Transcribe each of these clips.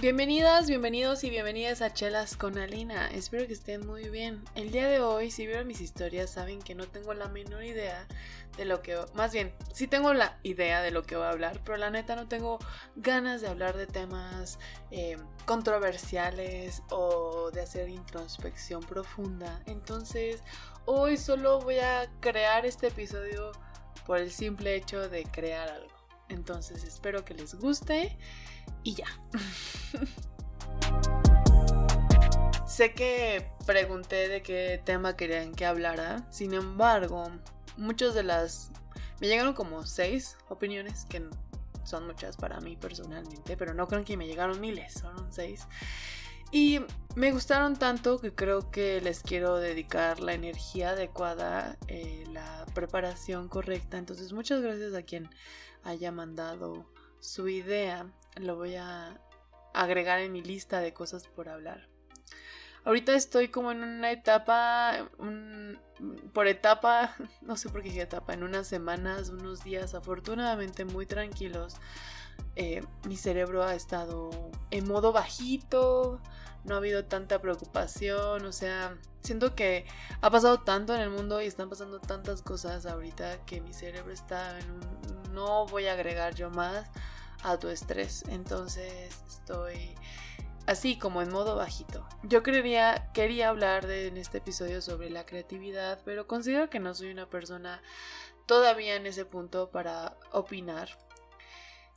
Bienvenidas, bienvenidos y bienvenidas a Chelas con Alina. Espero que estén muy bien. El día de hoy, si vieron mis historias, saben que no tengo la menor idea de lo que... Más bien, sí tengo la idea de lo que voy a hablar, pero la neta no tengo ganas de hablar de temas eh, controversiales o de hacer introspección profunda. Entonces, hoy solo voy a crear este episodio por el simple hecho de crear algo. Entonces, espero que les guste y ya. sé que pregunté de qué tema querían que hablara, sin embargo, muchas de las... Me llegaron como seis opiniones, que son muchas para mí personalmente, pero no creo que me llegaron miles, son seis. Y me gustaron tanto que creo que les quiero dedicar la energía adecuada, eh, la preparación correcta. Entonces muchas gracias a quien haya mandado su idea. Lo voy a agregar en mi lista de cosas por hablar. Ahorita estoy como en una etapa, por etapa, no sé por qué etapa, en unas semanas, unos días afortunadamente muy tranquilos. Eh, mi cerebro ha estado en modo bajito, no ha habido tanta preocupación, o sea, siento que ha pasado tanto en el mundo y están pasando tantas cosas ahorita que mi cerebro está en un... no voy a agregar yo más a tu estrés, entonces estoy así como en modo bajito. Yo quería, quería hablar de, en este episodio sobre la creatividad, pero considero que no soy una persona todavía en ese punto para opinar.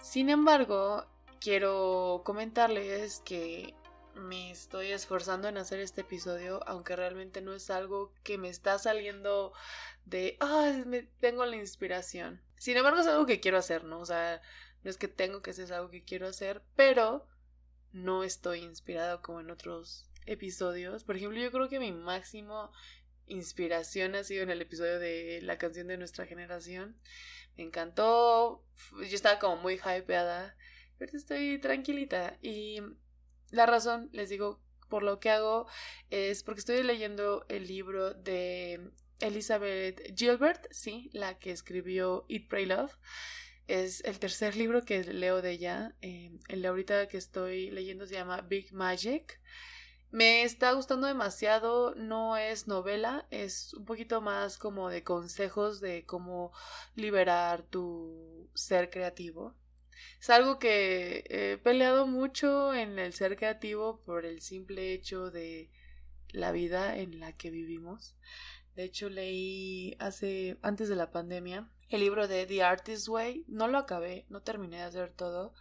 Sin embargo, quiero comentarles que me estoy esforzando en hacer este episodio, aunque realmente no es algo que me está saliendo de, ah, tengo la inspiración. Sin embargo, es algo que quiero hacer, ¿no? O sea, no es que tengo que hacer algo que quiero hacer, pero no estoy inspirado como en otros episodios. Por ejemplo, yo creo que mi máximo inspiración ha sido en el episodio de la canción de nuestra generación. Me encantó, yo estaba como muy hypeada, pero estoy tranquilita y la razón, les digo, por lo que hago es porque estoy leyendo el libro de Elizabeth Gilbert, sí, la que escribió Eat, Pray, Love. Es el tercer libro que leo de ella. Eh, el ahorita que estoy leyendo se llama Big Magic. Me está gustando demasiado, no es novela, es un poquito más como de consejos de cómo liberar tu ser creativo. Es algo que he peleado mucho en el ser creativo por el simple hecho de la vida en la que vivimos. De hecho, leí hace antes de la pandemia el libro de The Artist Way. No lo acabé, no terminé de hacer todo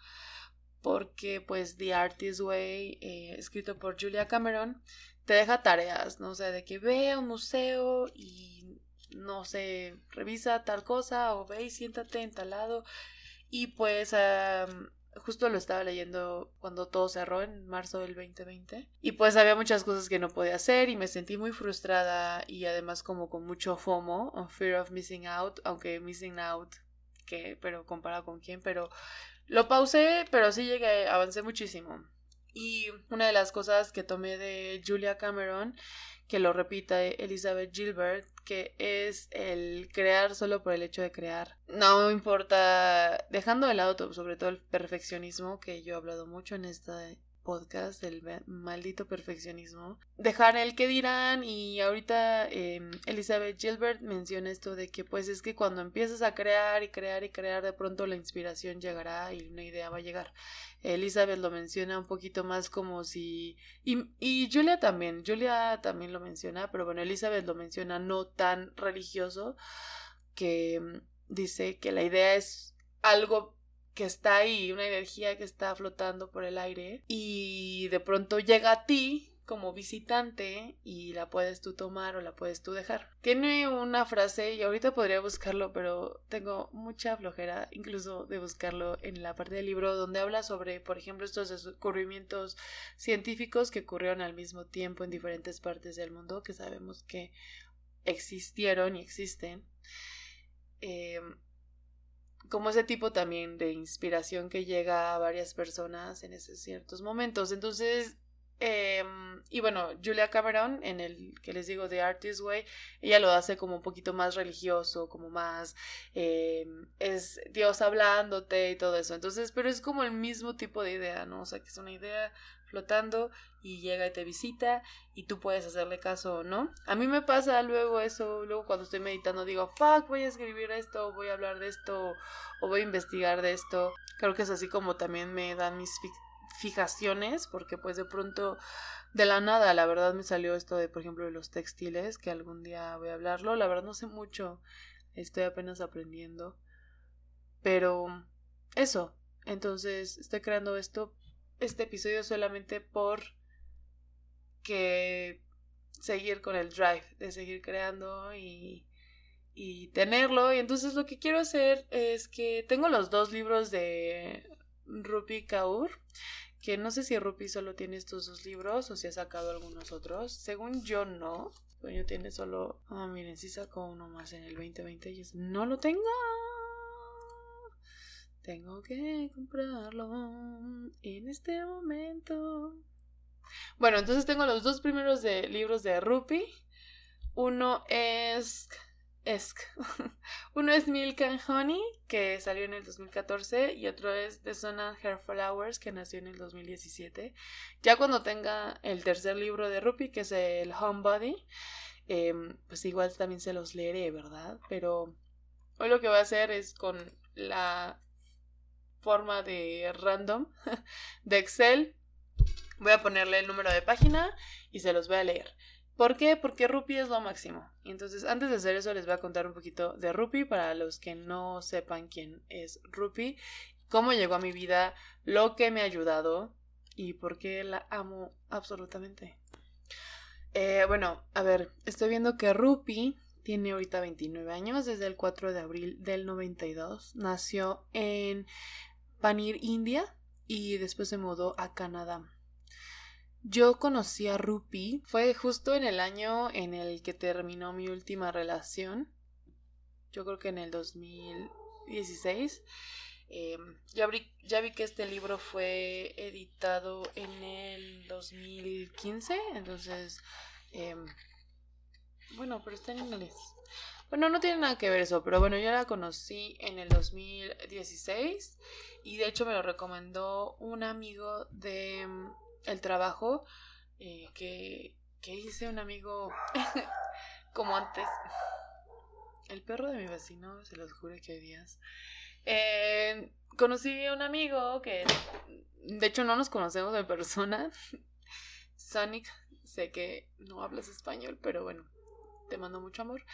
porque pues The Artist Way, eh, escrito por Julia Cameron, te deja tareas, ¿no? Sea, de que ve un museo y no sé, revisa tal cosa o ve y siéntate en tal lado y pues justo lo estaba leyendo cuando todo cerró en marzo del 2020. Y pues había muchas cosas que no podía hacer y me sentí muy frustrada y además como con mucho FOMO, Fear of Missing Out, aunque Missing Out, que, pero comparado con quién, pero lo pausé, pero sí llegué, avancé muchísimo. Y una de las cosas que tomé de Julia Cameron que lo repita Elizabeth Gilbert, que es el crear solo por el hecho de crear. No importa, dejando de lado sobre todo el perfeccionismo, que yo he hablado mucho en esta podcast del maldito perfeccionismo. Dejar el que dirán y ahorita em, Elizabeth Gilbert menciona esto de que pues es que cuando empiezas a crear y crear y crear de pronto la inspiración llegará y una idea va a llegar. Elizabeth lo menciona un poquito más como si... Y, y Julia también, Julia también lo menciona, pero bueno, Elizabeth lo menciona no tan religioso que em, dice que la idea es algo que está ahí, una energía que está flotando por el aire y de pronto llega a ti como visitante y la puedes tú tomar o la puedes tú dejar. Tiene una frase y ahorita podría buscarlo, pero tengo mucha flojera incluso de buscarlo en la parte del libro donde habla sobre, por ejemplo, estos descubrimientos científicos que ocurrieron al mismo tiempo en diferentes partes del mundo que sabemos que existieron y existen. Eh, como ese tipo también de inspiración que llega a varias personas en esos ciertos momentos. Entonces, Em, y bueno, Julia Cameron, en el que les digo The Artist Way, ella lo hace como un poquito más religioso, como más em, es Dios hablándote y todo eso. Entonces, pero es como el mismo tipo de idea, ¿no? O sea, que es una idea flotando y llega y te visita y tú puedes hacerle caso o no. A mí me pasa luego eso, luego cuando estoy meditando digo, fuck, voy a escribir esto, voy a hablar de esto o voy a investigar de esto. Creo que es así como también me dan mis fijaciones, porque pues de pronto de la nada, la verdad me salió esto de, por ejemplo, de los textiles, que algún día voy a hablarlo. La verdad no sé mucho, estoy apenas aprendiendo. Pero eso, entonces estoy creando esto, este episodio solamente por que seguir con el drive, de seguir creando y, y tenerlo. Y entonces lo que quiero hacer es que tengo los dos libros de Rupi Kaur, que no sé si Rupi solo tiene estos dos libros o si ha sacado algunos otros. Según yo no. Yo tiene solo... Ah, miren, sí sacó uno más en el 2020 y no lo tengo. Tengo que comprarlo en este momento. Bueno, entonces tengo los dos primeros de libros de Rupi. Uno es es Uno es Milk and Honey, que salió en el 2014, y otro es The Sun and Hair Flowers, que nació en el 2017. Ya cuando tenga el tercer libro de Rupi, que es el Homebody, em, pues igual también se los leeré, ¿verdad? Pero hoy lo que voy a hacer es con la forma de random de Excel. Voy a ponerle el número de página y se los voy a leer. ¿Por qué? Porque Rupi es lo máximo. Entonces, antes de hacer eso, les voy a contar un poquito de Rupi para los que no sepan quién es Rupi, cómo llegó a mi vida, lo que me ha ayudado y por qué la amo absolutamente. Eh, bueno, a ver, estoy viendo que Rupi tiene ahorita 29 años, desde el 4 de abril del 92. Nació en Panir, India, y después se mudó a Canadá. Yo conocí a Rupi, fue justo en el año en el que terminó mi última relación, yo creo que en el 2016. Em, ya, vi, que este libro fue editado en el 2015, entonces, em, bueno, pero está en inglés. Bueno, no tiene nada que ver eso, pero bueno, yo la conocí en el 2016 y de hecho me lo recomendó un amigo de el trabajo eh, que, que hice un amigo como antes. El perro de mi vecino, se los juro que hay días. Eh, conocí a un amigo que de hecho no nos conocemos de persona. Sonic, sé que no hablas español, pero bueno, te mando mucho amor.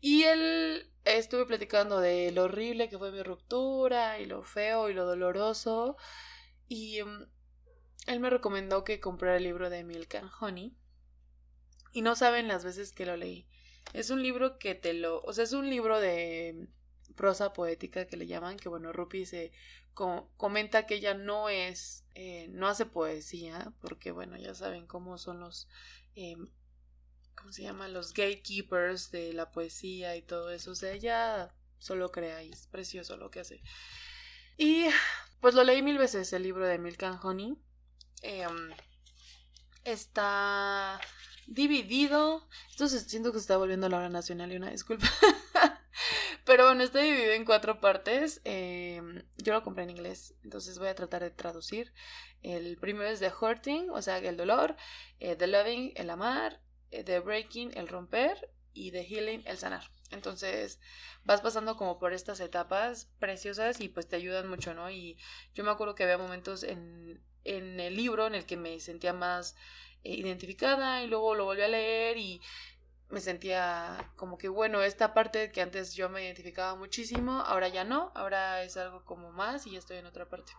Y él estuve platicando de lo horrible que fue mi ruptura y lo feo y lo doloroso. Y mm, él me recomendó que comprara el libro de Milk and Honey. Y no saben las veces que lo leí. Es un libro que te lo. O sea, es un libro de prosa poética que le llaman. Que bueno, Rupi se comenta que ella no es. Eh, no hace poesía. Porque bueno, ya saben cómo son los. Eh, ¿Cómo se llaman? Los gatekeepers de la poesía y todo eso. O sea, ella solo crea y es precioso lo que hace. Y pues lo leí mil veces el libro de Milk and Honey. Em, está dividido. Esto siento que se está volviendo la hora nacional y una disculpa. Pero bueno, está dividido en cuatro partes. Em, yo lo compré en inglés, entonces voy a tratar de traducir. El primero es The Hurting, o sea, el dolor. Eh, the Loving, el amar. Eh, the Breaking, el romper. Y The Healing, el sanar. Entonces vas pasando como por estas etapas preciosas y pues te ayudan mucho, ¿no? Y yo me acuerdo que había momentos en, en el libro en el que me sentía más eh, identificada y luego lo volví a leer y me sentía como que bueno, esta parte que antes yo me identificaba muchísimo, ahora ya no, ahora es algo como más y ya estoy en otra parte.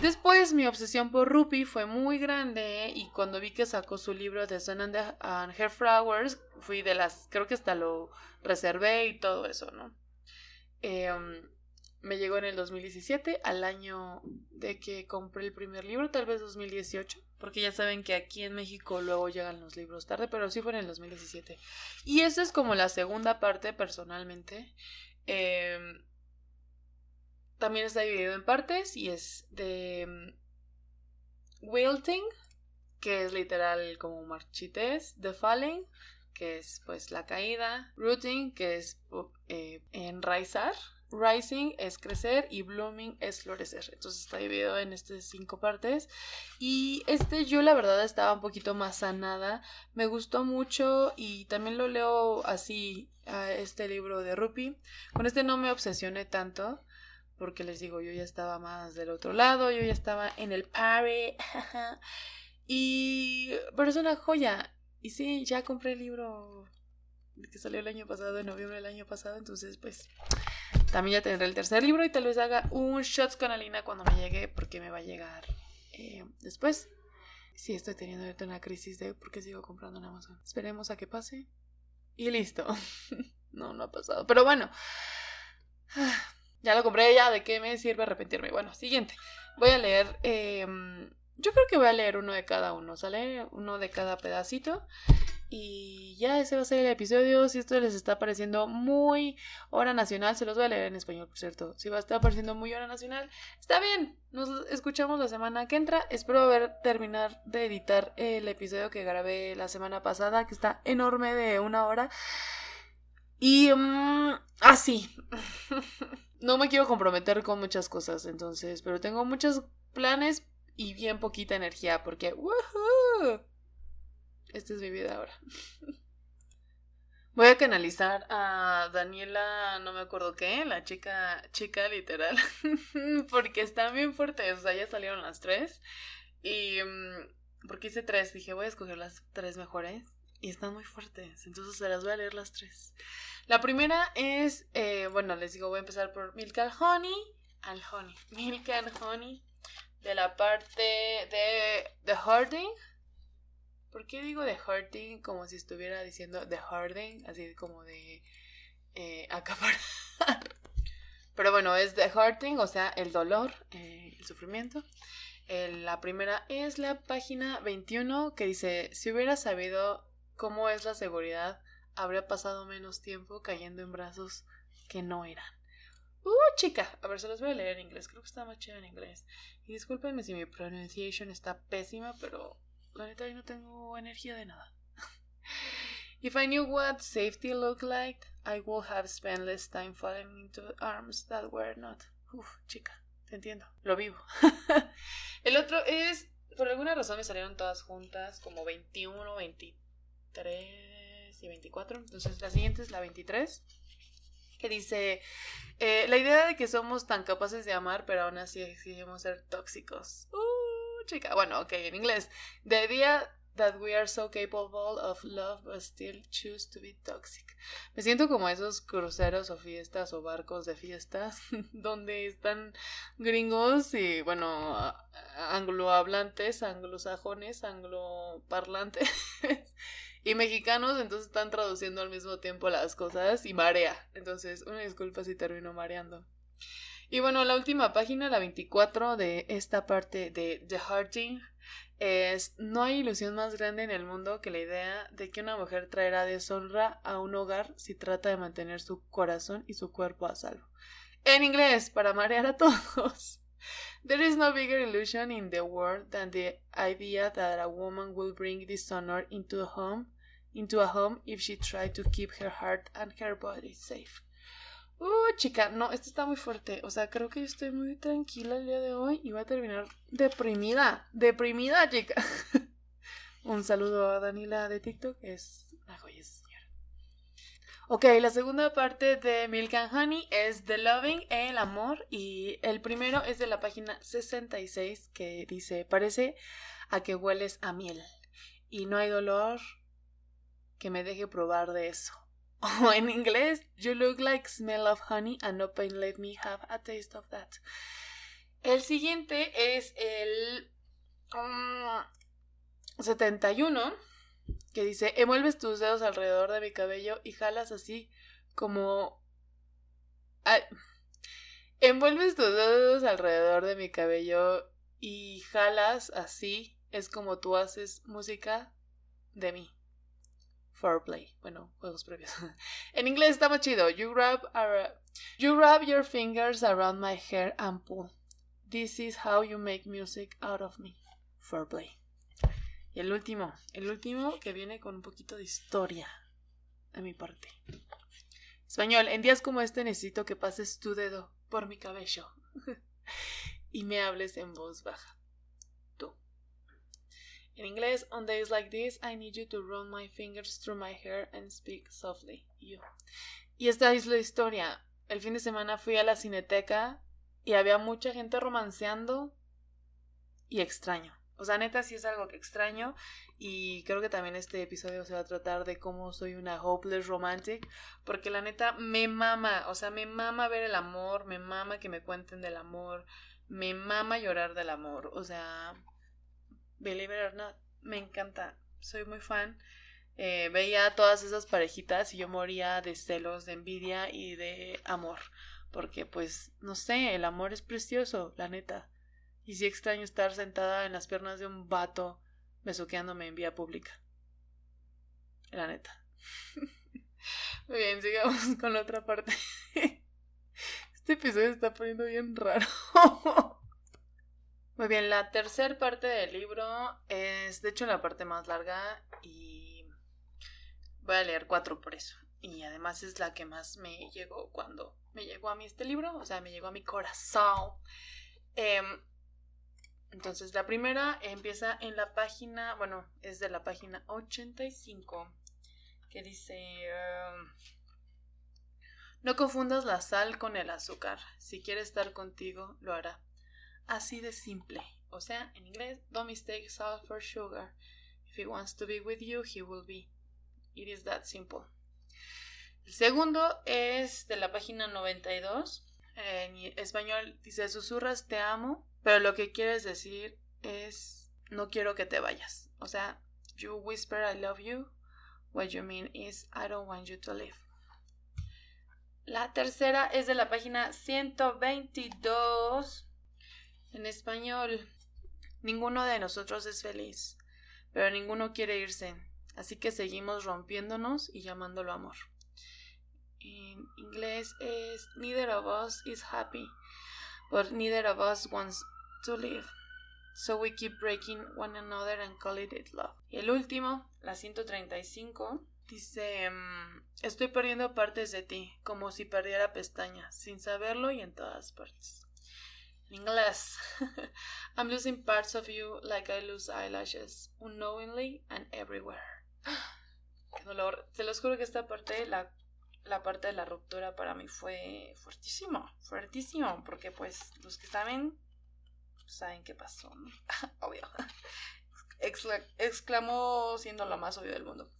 Después mi obsesión por Rupi fue muy grande y cuando vi que sacó su libro de Sun and, Her Flowers, fui de las, creo que hasta lo reservé y todo eso, ¿no? Eh, me llegó en el 2017, al año de que compré el primer libro, tal vez 2018, porque ya saben que aquí en México luego llegan los libros tarde, pero sí fue en el 2017. Y esa es como la segunda parte personalmente. Em, también está dividido en partes y es de um, Wilting, que es literal como marchites, The Falling, que es pues la caída, Rooting, que es eh, enraizar, Rising es crecer y Blooming es florecer. Entonces está dividido en estas cinco partes. Y este yo la verdad estaba un poquito más sanada. Me gustó mucho y también lo leo así este libro de Rupi. Con este no me obsesioné tanto. Porque les digo, yo ya estaba más del otro lado, yo ya estaba en el party. y... Pero es una joya. Y sí, ya compré el libro que salió el año pasado, en noviembre del año pasado. Entonces, pues también ya tendré el tercer libro y tal vez haga un shots con Alina cuando me llegue, porque me va a llegar eh, después. Sí, estoy teniendo una crisis de por qué sigo comprando en Amazon. Esperemos a que pase. Y listo. no, no ha pasado. Pero bueno. Ya lo compré, ya. ¿De qué me sirve arrepentirme? Bueno, siguiente. Voy a leer. Em, yo creo que voy a leer uno de cada uno. ¿Sale? Uno de cada pedacito. Y ya ese va a ser el episodio. Si esto les está pareciendo muy hora nacional, se los voy a leer en español, por cierto. Si va a estar pareciendo muy hora nacional, está bien. Nos escuchamos la semana que entra. Espero haber terminar de editar el episodio que grabé la semana pasada, que está enorme de una hora. Y mm, así. no me quiero comprometer con muchas cosas, entonces, pero tengo muchos planes y bien poquita energía porque ¡woohoo! Esta es mi vida ahora. Voy a canalizar a Daniela, no me acuerdo qué, la chica, chica literal, porque están bien fuertes, o sea, ya salieron las tres y mm, porque hice tres, dije voy a escoger las tres mejores y están muy fuertes, entonces se las voy a leer las tres. La primera es, eh, bueno, les digo, voy a empezar por Milk and Honey, and Honey, Milk and Honey, de la parte de The Harding ¿Por qué digo de hurting como si estuviera diciendo de hurting? Así como de eh, acaparar. Pero bueno, es de hurting, o sea, el dolor, eh, el sufrimiento. la primera es la página 21 que dice, si hubiera sabido cómo es la seguridad, habría pasado menos tiempo cayendo en brazos que no eran. Uh, chica. A ver, se los voy a leer en inglés. Creo que está más chido en inglés. Y discúlpenme si mi pronunciation está pésima, pero la neta, yo no tengo energía de nada. If I knew what safety looked like, I would have spent less time falling into arms that were not. Uf, chica, te entiendo. Lo vivo. El otro es, por alguna razón me salieron todas juntas, como 21, 23 y 24. Entonces la siguiente es la 23, que dice, eh, la idea de que somos tan capaces de amar, pero aún así exigimos ser tóxicos. Uh, chica. Bueno, ok, en inglés. The idea that we are so capable of love but still choose to be toxic. Me siento como esos cruceros o fiestas o barcos de fiestas donde están gringos y bueno, anglohablantes, anglosajones, angloparlantes y mexicanos, entonces están traduciendo al mismo tiempo las cosas y marea. Entonces, una disculpa si termino mareando. Y bueno, la última página, la 24 de esta parte de The Hearting, es no hay ilusión más grande en el mundo que la idea de que una mujer traerá deshonra a un hogar si trata de mantener su corazón y su cuerpo a salvo. En inglés, para marear a todos. There is no bigger illusion in the world than the idea that a woman will bring dishonor into a home, into a home if she tried to keep her heart and her body safe. Uh, chica, no, esto está muy fuerte. O sea, creo que yo estoy muy tranquila el día de hoy y voy a terminar deprimida. Deprimida, chica. Un saludo a Danila de TikTok. Es una joya señora. Ok, la segunda parte de Milk and Honey es The Loving, el amor. Y el primero es de la página 66 que dice: Parece a que hueles a miel. Y no hay dolor que me deje probar de eso. O en inglés, You look like smell of honey and no pain let me have a taste of that. El siguiente es el 71, mm, que dice, envuelves tus dedos alrededor de mi cabello y jalas así como... envuelves tus dedos alrededor de mi cabello y jalas así, es como tú haces música de mí. Foreplay. Bueno, juegos previos. en inglés está más chido. You grab, you your fingers around my hair and pull. This is how you make music out of me. Foreplay. Y el último, el último que viene con un poquito de historia de mi parte. Español, en días como este necesito que pases tu dedo por mi cabello y me hables en voz baja. En inglés, on days like this, I need you to run my fingers through my hair and speak softly. You. Y esta es la historia. El fin de semana fui a la cineteca y había mucha gente romanceando y extraño. O sea, neta sí es algo que extraño y creo que también este episodio se va a tratar de cómo soy una hopeless romantic, porque la neta me mama, o sea, me mama ver el amor, me mama que me cuenten del amor, me mama llorar del amor, o sea, believe it me encanta, soy muy fan. Eh, veía todas esas parejitas y yo moría de celos, de envidia y de amor, porque pues, no sé, el amor es precioso, la neta. Y sí extraño estar sentada en las piernas de un vato besuqueándome en vía pública. La neta. Muy bien, sigamos con la otra parte. Este episodio está poniendo bien raro. Muy bien, la tercera parte del libro es de hecho la parte más larga y voy a leer cuatro por eso. Y además es la que más me llegó cuando me llegó a mí este libro, o sea, me llegó a mi corazón. Eh, entonces, la primera empieza en la página, bueno, es de la página 85, que dice, um, no confundas la sal con el azúcar. Si quiere estar contigo, lo hará. Así de simple. O sea, en inglés, don't mistake salt for sugar. If he wants to be with you, he will be. It is that simple. El segundo es de la página 92. En español dice, susurras te amo pero lo que quieres decir es no quiero que te vayas. O sea, you whisper I love you. What you mean is I don't want you to leave. La tercera es de la página 122. En español, ninguno de nosotros es feliz, pero ninguno quiere irse, así que seguimos rompiéndonos y llamándolo amor. En inglés es Neither of us is happy, but neither of us wants to live. So we keep breaking one another and call it love. Y el último, la 135, dice, mm, estoy perdiendo partes de ti, como si perdiera pestañas, sin saberlo y en todas partes. En inglés, I'm losing parts of you like I lose eyelashes, unknowingly and everywhere. Qué dolor. Se los juro que esta parte, la, la parte de la ruptura para mí fue fuertísimo, fuertísimo, porque pues los que saben saben qué pasó, obvio. exclamó siendo lo más obvio del mundo.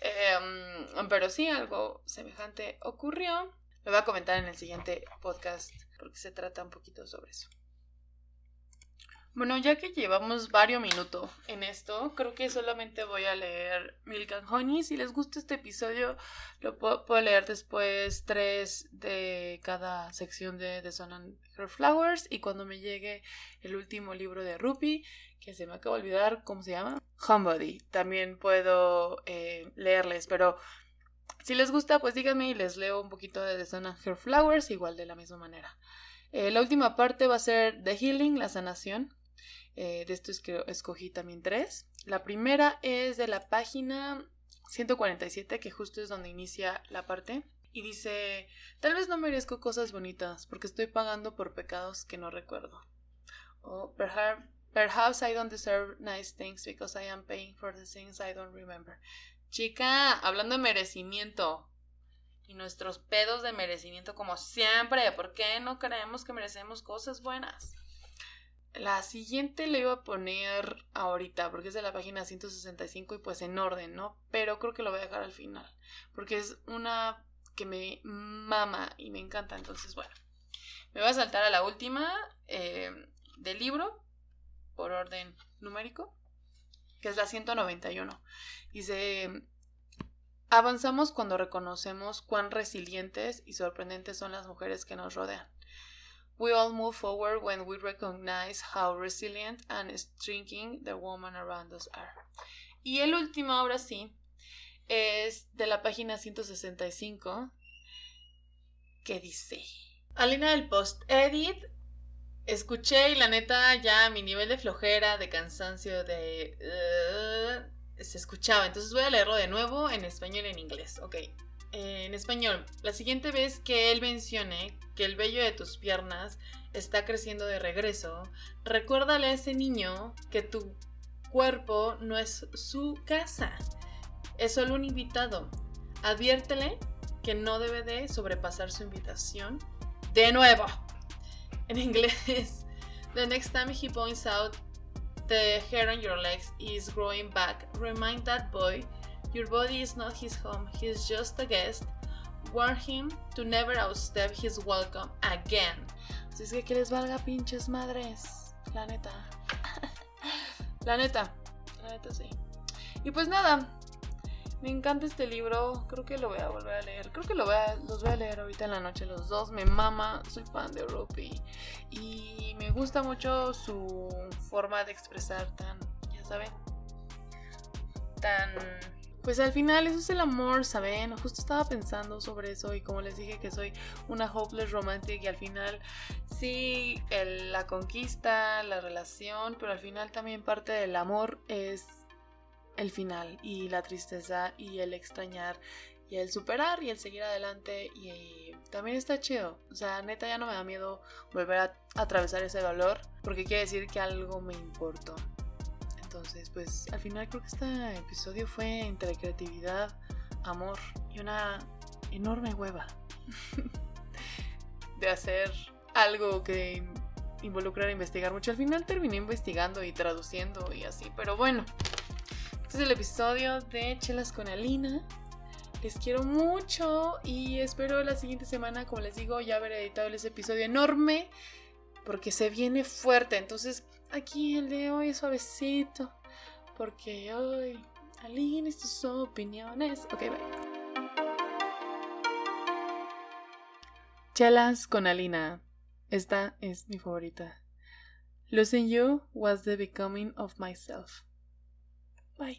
Em, pero sí, algo semejante ocurrió. Lo voy a comentar en el siguiente podcast porque se trata un poquito sobre eso. Bueno, ya que llevamos varios minutos en esto, creo que solamente voy a leer Milk and Honey. Si les gusta este episodio, lo puedo, leer después tres de cada sección de The Sun and Her Flowers. Y cuando me llegue el último libro de Rupi, que se me acaba de olvidar cómo se llama, Homebody, también puedo eh, leerles. Pero si les gusta, pues díganme y les leo un poquito de The Sun and Her Flowers, igual de la misma manera. Eh, la última parte va a ser The Healing, la sanación. Eh, de esto es que escogí también tres. La primera es de la página 147, que justo es donde inicia la parte. Y dice, tal vez no merezco cosas bonitas porque estoy pagando por pecados que no recuerdo. O perhaps, I don't deserve nice things because I am paying for the things I don't remember. Chica, hablando de merecimiento y nuestros pedos de merecimiento como siempre, ¿por qué no creemos que merecemos cosas buenas? La siguiente le iba a poner ahorita, porque es de la página 165 y pues en orden, ¿no? Pero creo que lo voy a dejar al final, porque es una que me mama y me encanta. Entonces, bueno, me voy a saltar a la última eh, del libro, por orden numérico, que es la 191. Dice, avanzamos cuando reconocemos cuán resilientes y sorprendentes son las mujeres que nos rodean. We all move forward when we recognize how resilient and strong the women around us are. Y el último, ahora sí, es de la página 165, que dice: Alina del post-edit, escuché y la neta ya mi nivel de flojera, de cansancio, de... se escuchaba. Entonces voy a leerlo de nuevo en español y en inglés. Ok. Eh, en español, la siguiente vez que él mencione que el vello de tus piernas está creciendo de regreso, recuérdale a ese niño que tu cuerpo no es su casa, es solo un invitado. Adviértele que no debe de sobrepasar su invitación. De nuevo, en inglés, the next time he points out the hair on your legs is growing back, remind that boy Your body is not his home, he's just a guest. Warn him to never outstep his welcome again. Así es que que les valga pinches madres. La neta. la neta. La neta sí. Y pues nada. Me encanta este libro. Creo que lo voy a volver a leer. Creo que lo voy a, los voy a leer ahorita en la noche los dos. Me mama. Soy fan de Rupi. Y me gusta mucho su forma de expresar tan, ya saben, tan pues al final eso es el amor, ¿saben? Justo estaba pensando sobre eso y como les dije que soy una hopeless romantic y al final sí, la conquista, la relación, pero al final también parte del amor es el final y la tristeza y el extrañar y el superar y el seguir adelante y, también está chido. O sea, neta ya no me da miedo volver a atravesar ese dolor porque quiere decir que algo me importó. Entonces, pues al final creo que este episodio fue entre creatividad, amor y una enorme hueva de hacer algo que involucrar investigar mucho. Al final terminé investigando y traduciendo y así, pero bueno. Este es el episodio de Chelas con Alina. Les quiero mucho y espero la siguiente semana, como les digo, ya haber editado ese episodio enorme porque se viene fuerte. Entonces, aquí el de hoy es suavecito. Porque hoy Aline sus opiniones. Ok, bye. Chelas con Alina. Esta es mi favorita. Losing you was the becoming of myself. Bye.